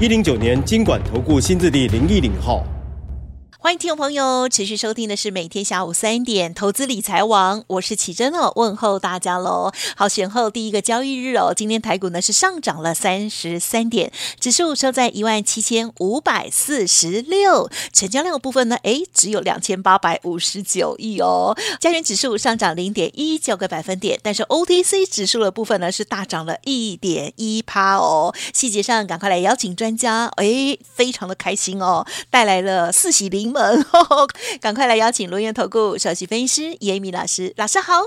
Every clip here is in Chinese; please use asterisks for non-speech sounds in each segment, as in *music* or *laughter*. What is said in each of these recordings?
一零九年金管投顾新字第零一零号。欢迎听众朋友持续收听的是每天下午三点投资理财网，我是启珍哦，问候大家喽。好，选后第一个交易日哦，今天台股呢是上涨了三十三点，指数收在一万七千五百四十六，成交量的部分呢，诶，只有两千八百五十九亿哦。加权指数上涨零点一九个百分点，但是 OTC 指数的部分呢是大涨了一点一趴哦。细节上赶快来邀请专家，诶，非常的开心哦，带来了四喜临。们，*laughs* 赶快来邀请轮源投顾首席分析师严明老师，老师好。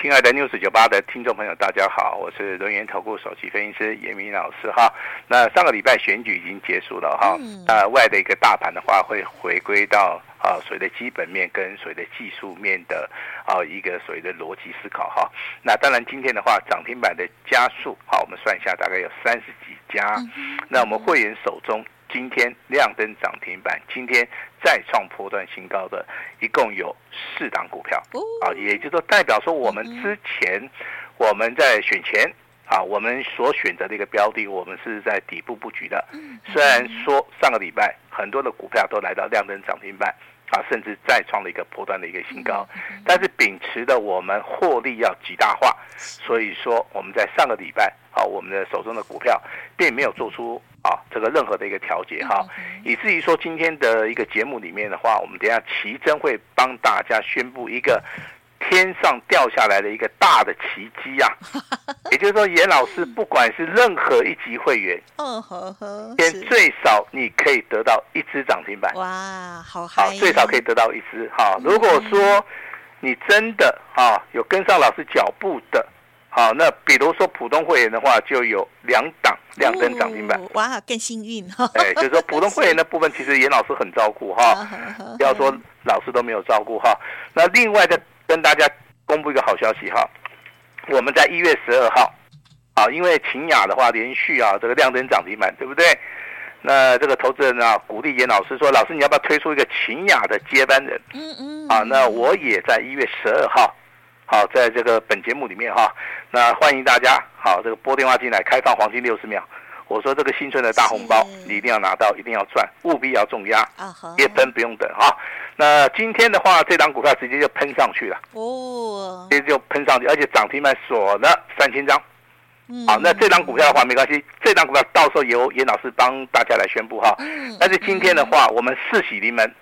亲爱的 News 九八的听众朋友，大家好，我是轮源投顾首席分析师严明老师哈。那上个礼拜选举已经结束了哈，那外的一个大盘的话会回归到啊所谓的基本面跟所谓的技术面的啊一个所谓的逻辑思考哈。那当然今天的话涨停板的加速，好，我们算一下大概有三十几家。那我们会员手中。今天亮灯涨停板，今天再创波段新高的，一共有四档股票。啊，也就是说代表说我们之前我们在选前啊，我们所选择的一个标的，我们是在底部布局的。虽然说上个礼拜很多的股票都来到亮灯涨停板啊，甚至再创了一个波段的一个新高，但是秉持的我们获利要极大化，所以说我们在上个礼拜啊，我们的手中的股票并没有做出。啊，这个任何的一个调节哈，以至于说今天的一个节目里面的话，我们等下奇珍会帮大家宣布一个天上掉下来的一个大的奇迹啊！*laughs* 也就是说，严老师不管是任何一级会员，嗯呵呵，天最少你可以得到一只涨停板。哇，好好，最少可以得到一只哈。如果说你真的啊有跟上老师脚步的。好，那比如说普通会员的话，就有两档亮灯涨停板。哇，更幸运哈！哎，就是说 *laughs* 普通会员的部分，其实严老师很照顾哈，不要说老师都没有照顾哈。那另外再跟大家公布一个好消息哈，我们在一月十二号，啊，因为秦雅的话连续啊这个亮灯涨停板，对不对？那这个投资人啊鼓励严老师说，老师你要不要推出一个秦雅的接班人？嗯嗯。啊，那我也在一月十二号。好，在这个本节目里面哈，那欢迎大家好，这个拨电话进来开放黄金六十秒。我说这个新春的大红包你一定要拿到，一定要赚，务必要重压，一分不用等哈。那今天的话，这档股票直接就喷上去了哦，直接就喷上去，而且涨停板锁了三千张。好，那这档股票的话没关系，这档股票到时候由严老师帮大家来宣布哈。但是今天的话，我们四喜临门，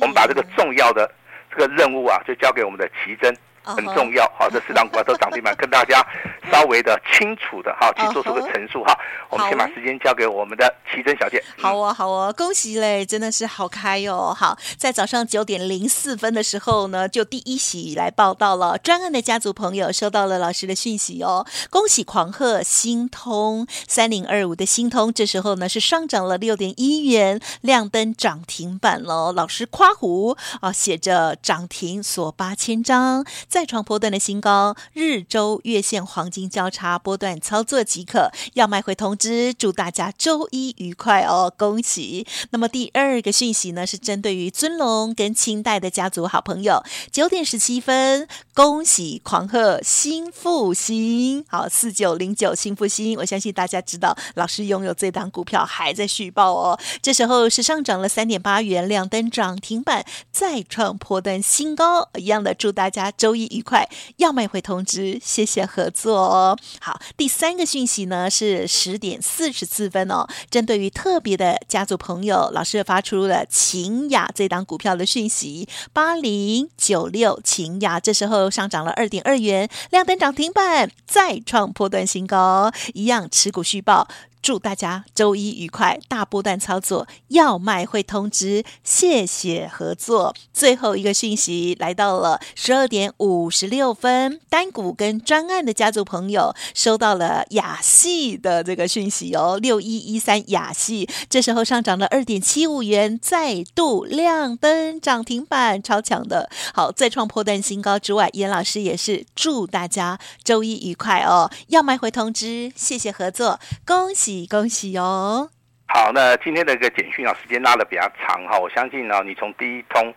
我们把这个重要的这个任务啊，就交给我们的奇珍。很重要，好，这四档股票都涨停板，*laughs* 跟大家稍微的清楚的哈，去做出个陈述哈。我们先把时间交给我们的奇珍小姐。好哦，好哦，恭喜嘞，真的是好开哟。好，在早上九点零四分的时候呢，就第一喜来报道了。专案的家族朋友收到了老师的讯息哦，恭喜狂贺新通三零二五的新通，这时候呢是上涨了六点一元，亮灯涨停板喽。老师夸胡啊，写着涨停锁八千张。再创波段的新高，日周月线黄金交叉，波段操作即可。要卖会通知，祝大家周一愉快哦，恭喜！那么第二个讯息呢，是针对于尊龙跟清代的家族好朋友，九点十七分，恭喜狂贺新复兴，好四九零九新复兴，我相信大家知道，老师拥有这档股票还在续报哦。这时候是上涨了三点八元，亮灯涨停板，再创波段新高，一样的祝大家周一。愉快，要卖会通知，谢谢合作哦。好，第三个讯息呢是十点四十四分哦，针对于特别的家族朋友，老师发出了勤雅这档股票的讯息，八零九六勤雅，这时候上涨了二点二元，亮灯涨停板，再创破断新高，一样持股续报。祝大家周一愉快，大波段操作，要卖会通知，谢谢合作。最后一个讯息来到了十二点五十六分，单股跟专案的家族朋友收到了亚细的这个讯息哦，六一一三亚细，这时候上涨了二点七五元，再度亮灯涨停板，超强的，好再创波段新高之外，严老师也是祝大家周一愉快哦，要卖会通知，谢谢合作，恭喜。恭喜哦！好，那今天的一个简讯啊，时间拉的比较长哈，我相信呢，你从第一通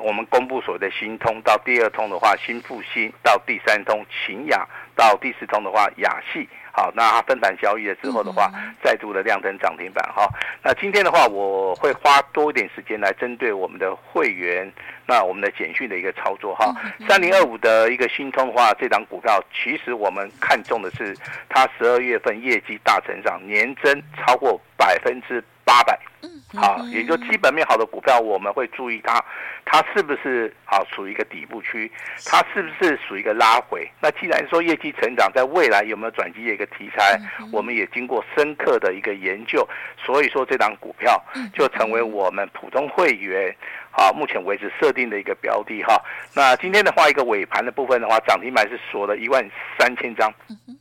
我们公布所谓的新通，到第二通的话新复兴，到第三通秦雅，到第四通的话雅系。好，那它分盘交易了之后的话，再度的亮灯涨停板哈。那今天的话，我会花多一点时间来针对我们的会员，那我们的简讯的一个操作哈。三零二五的一个新通的话，这档股票其实我们看中的是它十二月份业绩大成长，年增超过百分之八百。嗯好，也就基本面好的股票，我们会注意它，它是不是啊属于一个底部区，它是不是属于一个拉回？那既然说业绩成长，在未来有没有转机的一个题材，我们也经过深刻的一个研究，所以说这档股票就成为我们普通会员。啊，目前为止设定的一个标的哈，那今天的话，一个尾盘的部分的话，涨停板是锁了一万三千张，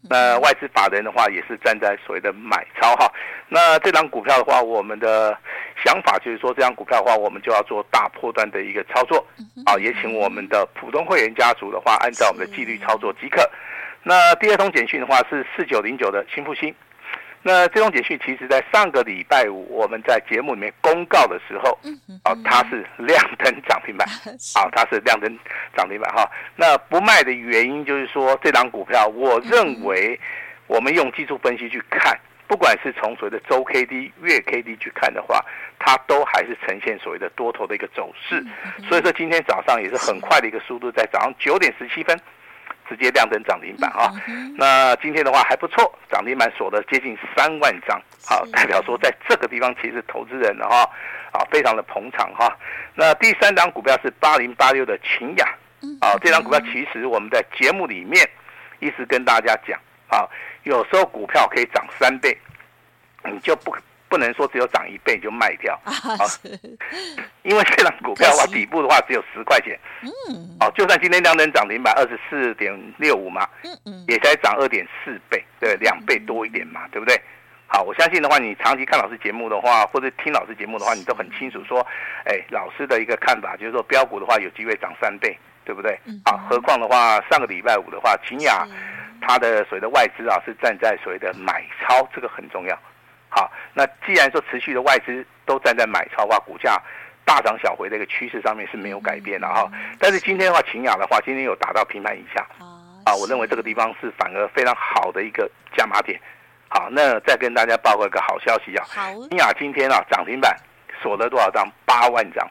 那外资法人的话也是站在所谓的买超哈，那这张股票的话，我们的想法就是说，这张股票的话，我们就要做大波段的一个操作，啊，也请我们的普通会员家族的话，按照我们的纪律操作即可。那第二通简讯的话是四九零九的新复兴。那这种简讯，其实在上个礼拜五我们在节目里面公告的时候，啊，它是亮灯涨停板，*laughs* 啊，它是亮灯涨停板哈。那不卖的原因就是说，这档股票，我认为我们用技术分析去看，不管是从所谓的周 K D、月 K D 去看的话，它都还是呈现所谓的多头的一个走势。所以说今天早上也是很快的一个速度，在早上九点十七分。直接亮灯涨停板哈，那今天的话还不错，涨停板锁了接近三万张，好，代表说在这个地方其实投资人的哈啊非常的捧场哈。那第三档股票是八零八六的秦雅，啊，这档股票其实我们在节目里面一直跟大家讲啊，有时候股票可以涨三倍，你就不。不能说只有涨一倍就卖掉。啊，因为这档股票的话，底部的话只有十块钱，嗯，哦，就算今天量能涨停板二十四点六五嘛，嗯嗯，也才涨二点四倍，对，两倍多一点嘛，对不对？好，我相信的话，你长期看老师节目的话，或者听老师节目的话，你都很清楚说，哎，老师的一个看法就是说，标股的话有机会涨三倍，对不对？啊，何况的话，上个礼拜五的话，秦雅它的所谓的外资啊是站在所谓的买超，这个很重要。好，那既然说持续的外资都站在买超的话，股价大涨小回的一个趋势上面是没有改变的哈。但是今天的话，秦雅的话，今天有达到平盘以下，啊，我认为这个地方是反而非常好的一个加码点。好，那再跟大家报告一个好消息啊，秦雅今天啊涨停板锁了多少张？八万张。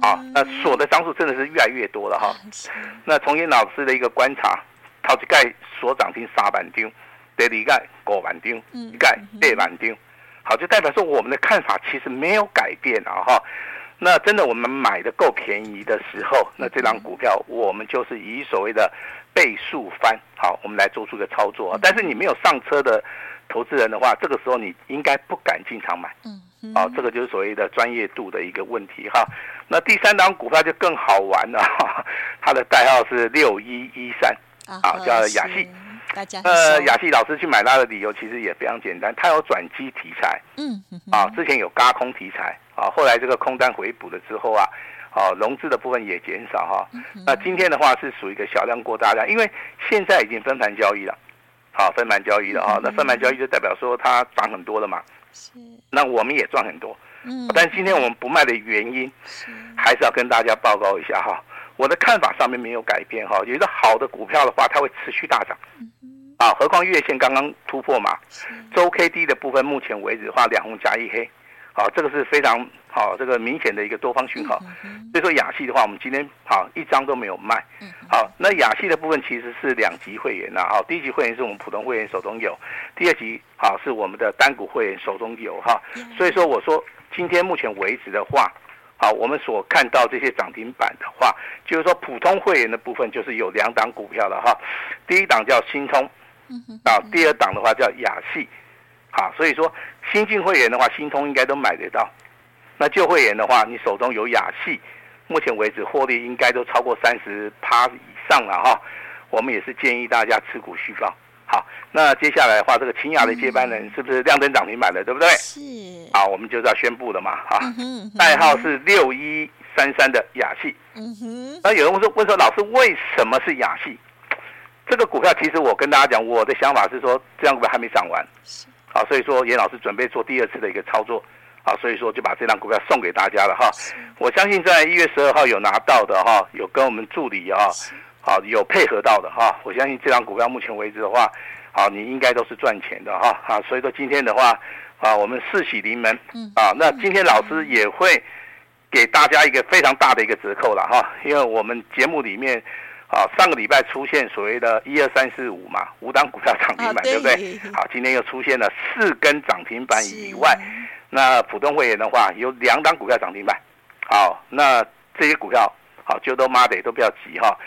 好，那锁的张数真的是越来越多了哈。*laughs* 那从严老师的一个观察，陶吉盖所涨停三万张。得离盖过万张，一盖对万张，好，就代表说我们的看法其实没有改变啊哈。那真的我们买的够便宜的时候，那这张股票我们就是以所谓的倍数翻，好，我们来做出个操作。但是你没有上车的投资人的话，这个时候你应该不敢进场买，嗯，好，这个就是所谓的专业度的一个问题哈。那第三档股票就更好玩了，它的代号是六一一三，啊，叫亚细。呃，雅戏老师去买它的理由其实也非常简单，它有转机题材，嗯，啊，之前有轧空题材，啊，后来这个空单回补了之后啊，啊，融资的部分也减少哈，那今天的话是属于一个小量过大量，因为现在已经分盘交易了，好，分盘交易了啊，那分盘交易就代表说它涨很多了嘛，是，那我们也赚很多，嗯，但今天我们不卖的原因，还是要跟大家报告一下哈，我的看法上面没有改变哈，有一个好的股票的话，它会持续大涨。啊，何况月线刚刚突破嘛，周 K D 的部分，目前为止的话，两红加一黑，好，这个是非常好，这个明显的一个多方讯号。所以说雅戏的话，我们今天好一张都没有卖。好，那雅戏的部分其实是两级会员呐，哈，第一级会员是我们普通会员手中有，第二级好是我们的单股会员手中有哈。所以说我说今天目前为止的话，好，我们所看到这些涨停板的话，就是说普通会员的部分就是有两档股票了哈，第一档叫新通。啊，第二档的话叫亚细，好，所以说新进会员的话，新通应该都买得到。那旧会员的话，你手中有雅系，目前为止获利应该都超过三十趴以上了哈。我们也是建议大家持股续抱。好，那接下来的话，这个清雅的接班人是不是亮灯涨停板了，对不对？是。好，我们就是要宣布的嘛，哈。代号是六一三三的雅戏。嗯哼。那有人问说，问说老师为什么是雅戏？这个股票其实我跟大家讲，我的想法是说，这样股票还没涨完。是。好，所以说严老师准备做第二次的一个操作。好，所以说就把这张股票送给大家了哈。我相信在一月十二号有拿到的哈，有跟我们助理啊。好，有配合到的哈，我相信这张股票目前为止的话，好，你应该都是赚钱的哈啊，所以说今天的话，啊，我们四喜临门，啊，那今天老师也会给大家一个非常大的一个折扣了哈，因为我们节目里面，啊，上个礼拜出现所谓的一二三四五嘛，五档股票涨停板，对不对？好，今天又出现了四根涨停板以外，那普通会员的话有两档股票涨停板，好，那这些股票好就都妈的都不要急哈。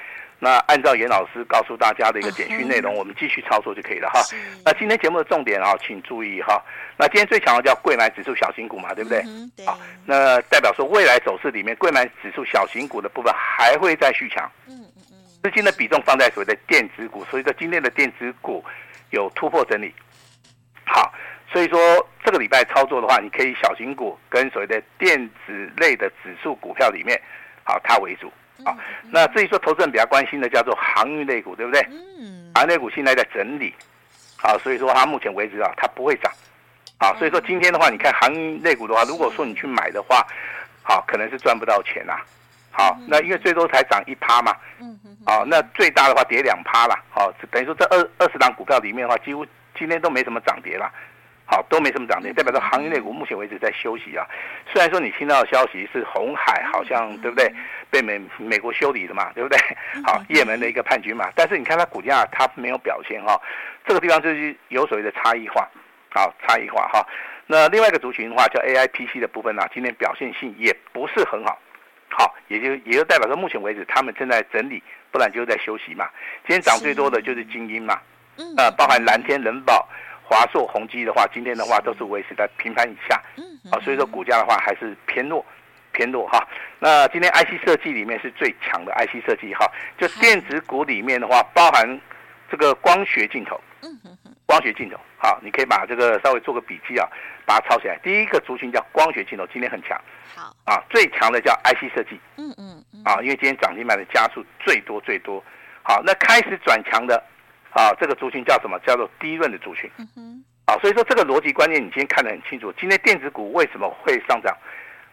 那按照严老师告诉大家的一个简讯内容，我们继续操作就可以了哈。那今天节目的重点啊，请注意哈。那今天最强的叫柜买指数小型股嘛，对不对？好，那代表说未来走势里面，柜买指数小型股的部分还会再续强。嗯嗯嗯。资金的比重放在所谓的电子股，所以说今天的电子股有突破整理。好，所以说这个礼拜操作的话，你可以小型股跟所谓的电子类的指数股票里面，好，它为主。好，那至于说投资人比较关心的叫做航运类股，对不对？嗯，航运类股现在在整理，好，所以说它目前为止啊，它不会涨，好，所以说今天的话，你看航运类股的话，如果说你去买的话，好，可能是赚不到钱啦，好，那因为最多才涨一趴嘛，嗯嗯，好，那最大的话跌两趴啦，好，等于说这二二十档股票里面的话，几乎今天都没什么涨跌啦。好，都没什么涨跌，代表说航运类股目前为止在休息啊。虽然说你听到的消息是红海好像对不对，被美美国修理了嘛，对不对？好，也门的一个叛军嘛，但是你看它股价它没有表现哈，这个地方就是有所谓的差异化，好，差异化哈。那另外一个族群的话叫 AIPC 的部分呢，今天表现性也不是很好，好，也就也就代表说目前为止他们正在整理，不然就是在休息嘛。今天涨最多的就是精英嘛，呃，包含蓝天、人保。华硕、宏基的话，今天的话都是维持在平盘以下，啊，所以说股价的话还是偏弱，偏弱哈。那今天 IC 设计里面是最强的 IC 设计哈，就电子股里面的话，包含这个光学镜头，光学镜头，好，你可以把这个稍微做个笔记啊，把它抄起来。第一个族群叫光学镜头，今天很强，好。啊，最强的叫 IC 设计，嗯嗯，啊，因为今天涨停板的家数最多最多，好，那开始转强的。啊，这个族群叫什么？叫做低润的族群。嗯哼。啊，所以说这个逻辑观念你今天看得很清楚。今天电子股为什么会上涨？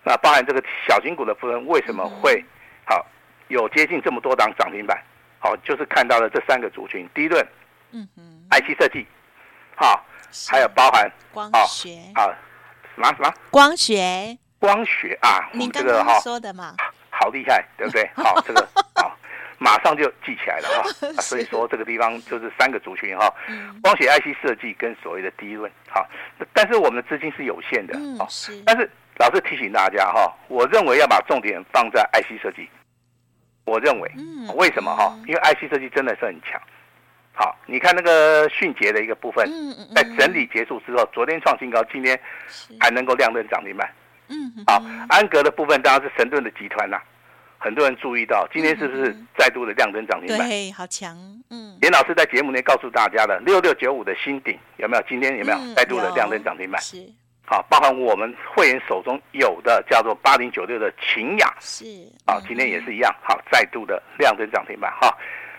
那包含这个小型股的部分为什么会好有接近这么多档涨停板？好，就是看到了这三个族群：低润，嗯哼，IC 设计，好，还有包含光学啊，什么什么光学？光学啊，您刚刚说的嘛，好厉害，对不对？*laughs* 好，这个好。马上就记起来了哈，*laughs* 所以说这个地方就是三个族群哈，光学 IC 设计跟所谓的低润哈，但是我们的资金是有限的啊，但是老师提醒大家哈，我认为要把重点放在 IC 设计，我认为，为什么哈？因为 IC 设计真的是很强，好，你看那个迅捷的一个部分，在整理结束之后，昨天创新高，今天还能够亮灯涨停板，嗯，好，安格的部分当然是神盾的集团呐。很多人注意到，今天是不是再度的亮灯涨停板？对，好强。嗯，严老师在节目内告诉大家的六六九五的新顶有没有？今天有没有再度的亮灯涨停板？是。好，包含我们会员手中有的叫做八零九六的秦雅，是。啊，今天也是一样，好，再度的亮灯涨停板哈。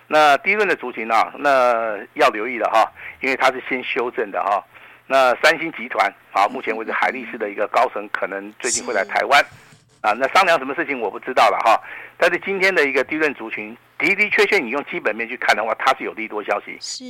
那第一轮的族群啊，那要留意了哈，因为它是先修正的哈。那三星集团啊，目前为止海力士的一个高层可能最近会来台湾。啊，那商量什么事情我不知道了哈，但是今天的一个低润族群的的确确，你用基本面去看的话，它是有利多消息，是。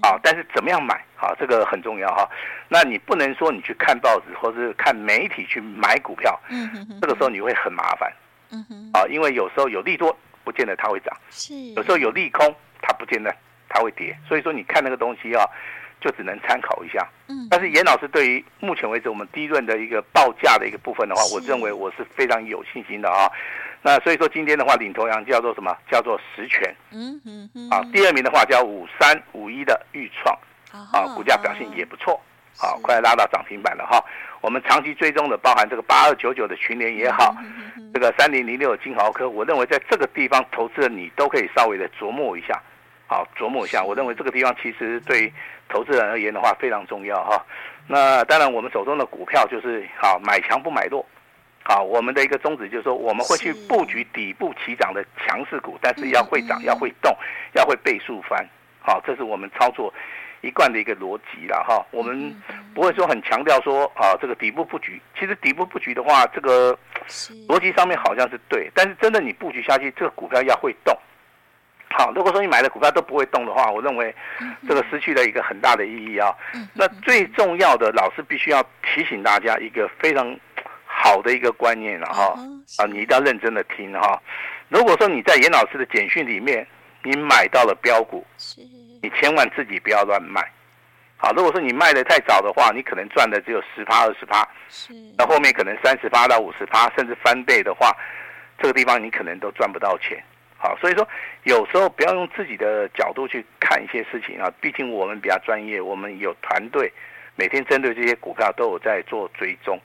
啊，但是怎么样买，啊，这个很重要哈。那你不能说你去看报纸或是看媒体去买股票，嗯哼哼，这个时候你会很麻烦，嗯哼，啊，因为有时候有利多，不见得它会涨，是，有时候有利空，它不见得它会跌，所以说你看那个东西啊。就只能参考一下，嗯，但是严老师对于目前为止我们低润的一个报价的一个部分的话，我认为我是非常有信心的啊。那所以说今天的话，领头羊叫做什么？叫做实权，嗯嗯嗯。啊，第二名的话叫五三五一的预创，啊，股价表现也不错，啊，快拉到涨停板了哈。我们长期追踪的，包含这个八二九九的群联也好，这个三零零六的金豪科，我认为在这个地方投资的你都可以稍微的琢磨一下，好，琢磨一下。我认为这个地方其实对投资人而言的话非常重要哈。那当然，我们手中的股票就是好买强不买弱，好，我们的一个宗旨就是说我们会去布局底部起涨的强势股，但是要会涨，要会动，要会倍数翻，好，这是我们操作。一贯的一个逻辑了哈，我们不会说很强调说啊，这个底部布局，其实底部布局的话，这个逻辑上面好像是对，但是真的你布局下去，这个股票要会动。好，如果说你买的股票都不会动的话，我认为这个失去了一个很大的意义啊。那最重要的，老师必须要提醒大家一个非常好的一个观念了哈啊，你一定要认真的听哈。如果说你在严老师的简讯里面，你买到了标股。你千万自己不要乱卖，好，如果说你卖的太早的话，你可能赚的只有十趴二十趴，是，那后面可能三十趴到五十趴，甚至翻倍的话，这个地方你可能都赚不到钱，好，所以说有时候不要用自己的角度去看一些事情啊，毕竟我们比较专业，我们有团队，每天针对这些股票都有在做追踪，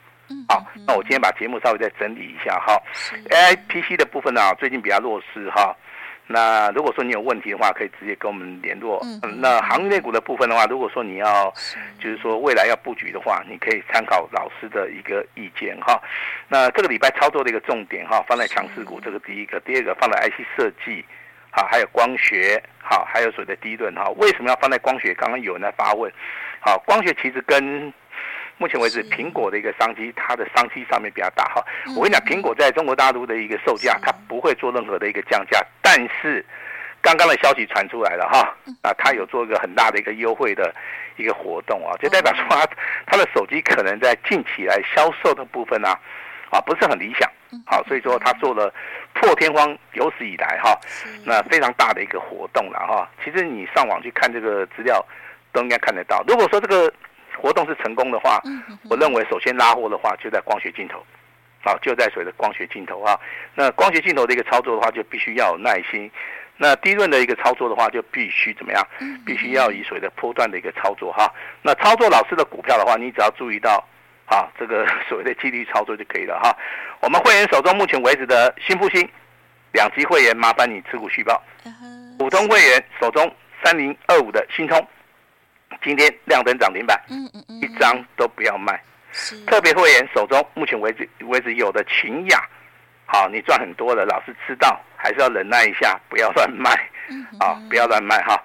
好，那我今天把节目稍微再整理一下哈，AIPC 的部分呢，啊，最近比较弱势哈。那如果说你有问题的话，可以直接跟我们联络。嗯，那行业内股的部分的话，如果说你要，就是说未来要布局的话，你可以参考老师的一个意见哈。那这个礼拜操作的一个重点哈，放在强势股，这个第一个，第二个放在 IC 设计，好，还有光学，好，还有所谓的低论哈。为什么要放在光学？刚刚有人在发问，好，光学其实跟目前为止，苹果的一个商机，它的商机上面比较大哈。我跟你讲，苹果在中国大陆的一个售价，它不会做任何的一个降价，但是刚刚的消息传出来了哈，啊，它有做一个很大的一个优惠的一个活动啊，就代表说它它的手机可能在近期来销售的部分啊，啊不是很理想，好，所以说它做了破天荒有史以来哈，那非常大的一个活动了哈。其实你上网去看这个资料，都应该看得到。如果说这个活动是成功的话，我认为首先拉货的话就在光学镜头，好，就在所谓的光学镜头啊。那光学镜头的一个操作的话，就必须要有耐心。那低润的一个操作的话，就必须怎么样？必须要以所谓的波段的一个操作哈。那操作老师的股票的话，你只要注意到啊，这个所谓的纪律操作就可以了哈。我们会员手中目前为止的新复兴两级会员，麻烦你持股续报。普通会员手中三零二五的新通。今天亮灯涨停板，嗯嗯嗯，一张都不要卖。是特别会员手中目前为止为止有的勤雅，好，你赚很多了，老师知道，还是要忍耐一下，不要乱卖，啊，不要乱卖哈。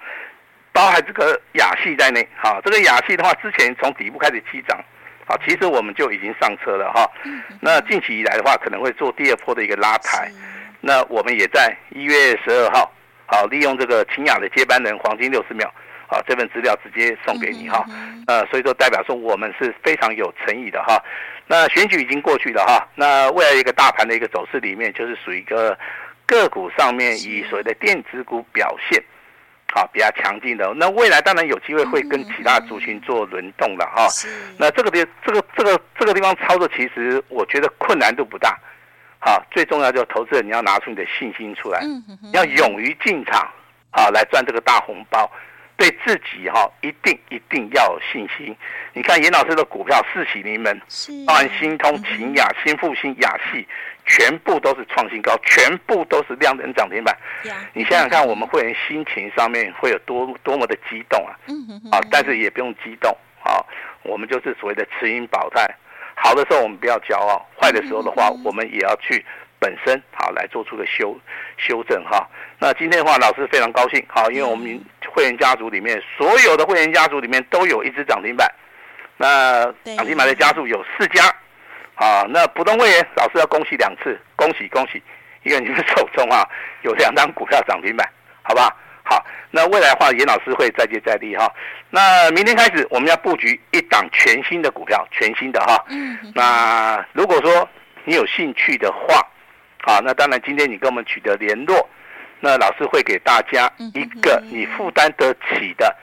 包含这个雅系在内，哈，这个雅系的话，之前从底部开始起涨，好，其实我们就已经上车了哈。那近期以来的话，可能会做第二波的一个拉抬。那我们也在一月十二号，好，利用这个秦雅的接班人黄金六十秒。好，这份资料直接送给你哈，呃，所以说代表说我们是非常有诚意的哈。那选举已经过去了哈，那未来一个大盘的一个走势里面，就是属于一个个股上面以所谓的电子股表现，好比较强劲的。那未来当然有机会会跟其他族群做轮动了哈。那这个地这个这个这个地方操作，其实我觉得困难度不大。好，最重要就是投资人你要拿出你的信心出来，你要勇于进场，好来赚这个大红包。对自己哈，一定一定要有信心。你看严老师的股票四喜临门，包含新通、勤雅、新复兴、雅系，全部都是创新高，全部都是亮灯涨停板。你想想看，我们会员心情上面会有多多么的激动啊！啊，但是也不用激动啊，我们就是所谓的持盈保泰。好的时候我们不要骄傲，坏的时候的话，我们也要去。本身好来做出个修修正哈，那今天的话，老师非常高兴好，因为我们会员家族里面所有的会员家族里面都有一只涨停板，那涨停板的家数有四家，啊，那普通会员老师要恭喜两次，恭喜恭喜，因为你们手中啊 *laughs* 有两张股票涨停板，好吧？好，那未来的话，严老师会再接再厉哈。那明天开始我们要布局一档全新的股票，全新的哈。嗯。那如果说你有兴趣的话，啊，那当然，今天你跟我们取得联络，那老师会给大家一个你负担得起的，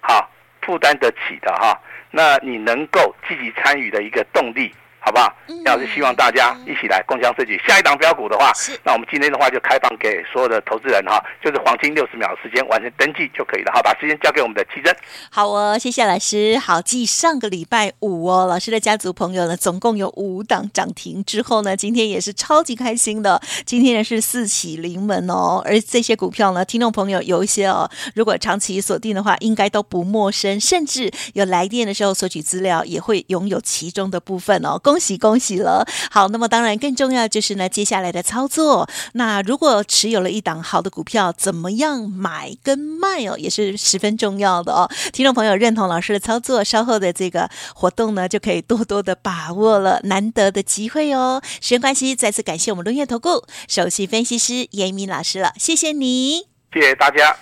好，负担得起的哈，那你能够积极参与的一个动力，好不好？要是希望大家一起来共襄盛举。下一档标股的话，那我们今天的话就开放给所有的投资人哈，就是黄金六十秒的时间完成登记就可以了。好，把时间交给我们的奇珍。好哦，谢谢老师。好，继上个礼拜五哦，老师的家族朋友呢，总共有五档涨停之后呢，今天也是超级开心的。今天呢是四喜临门哦，而这些股票呢，听众朋友有一些哦，如果长期锁定的话，应该都不陌生，甚至有来电的时候索取资料，也会拥有其中的部分哦。恭喜恭喜了！好，那么当然更重要就是呢，接下来的操作。那如果持有了一档好的股票，怎么样买跟卖哦，也是十分重要的哦。听众朋友认同老师的操作，稍后的这个活动呢，就可以多多的把握了难得的机会哦。时间关系，再次感谢我们伦元投顾首席分析师严明老师了，谢谢你，谢谢大家。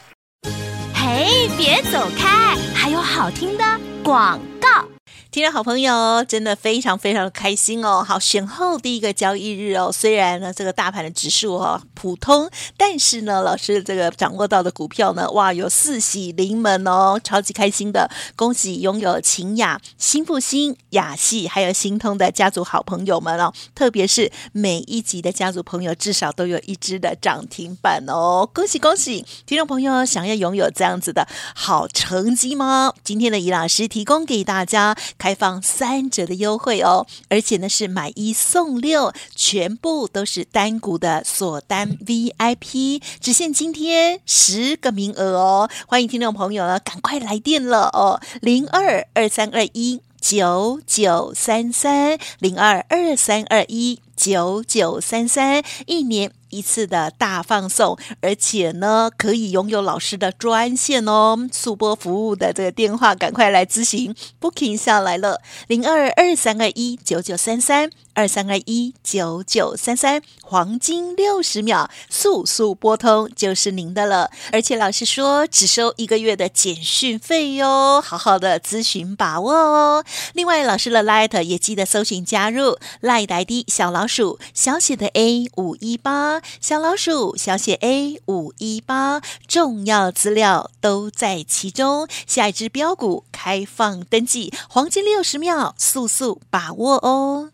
嘿，别走开，还有好听的广告。听众好朋友，真的非常非常的开心哦！好，选后第一个交易日哦，虽然呢这个大盘的指数哈、哦、普通，但是呢老师这个掌握到的股票呢，哇，有四喜临门哦，超级开心的！恭喜拥有秦雅、新复兴、雅系还有新通的家族好朋友们哦，特别是每一集的家族朋友至少都有一只的涨停板哦，恭喜恭喜！听众朋友想要拥有这样子的好成绩吗？今天的怡老师提供给大家。开放三折的优惠哦，而且呢是买一送六，全部都是单股的锁单 VIP，只限今天十个名额哦，欢迎听众朋友呢赶快来电了哦，零二二三二一九九三三零二二三二一九九三三，一年一次的大放送，而且呢可以拥有老师的专线哦，速播服务的这个电话，赶快来咨询，booking 下来了，零二二三二一九九三三。二三二一九九三三，黄金六十秒，速速拨通就是您的了。而且老师说只收一个月的简讯费哟，好好的咨询把握哦。另外，老师的 Light 也记得搜寻加入 Light ID 小老鼠小写的 A 五一八，小老鼠小写 A 五一八，重要资料都在其中。下一支标股开放登记，黄金六十秒，速速把握哦。